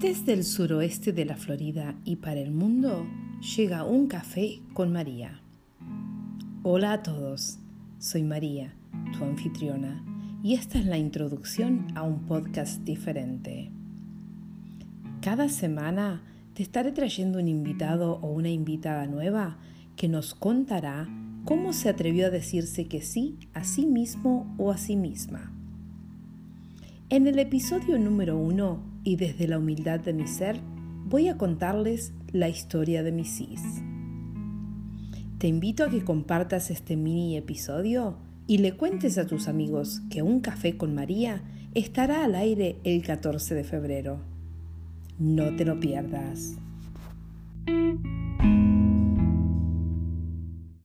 Desde el suroeste de la Florida y para el mundo llega un café con María. Hola a todos, soy María, tu anfitriona, y esta es la introducción a un podcast diferente. Cada semana te estaré trayendo un invitado o una invitada nueva que nos contará cómo se atrevió a decirse que sí a sí mismo o a sí misma. En el episodio número uno y desde la humildad de mi ser, voy a contarles la historia de mis cis. Te invito a que compartas este mini episodio y le cuentes a tus amigos que un café con María estará al aire el 14 de febrero. No te lo pierdas.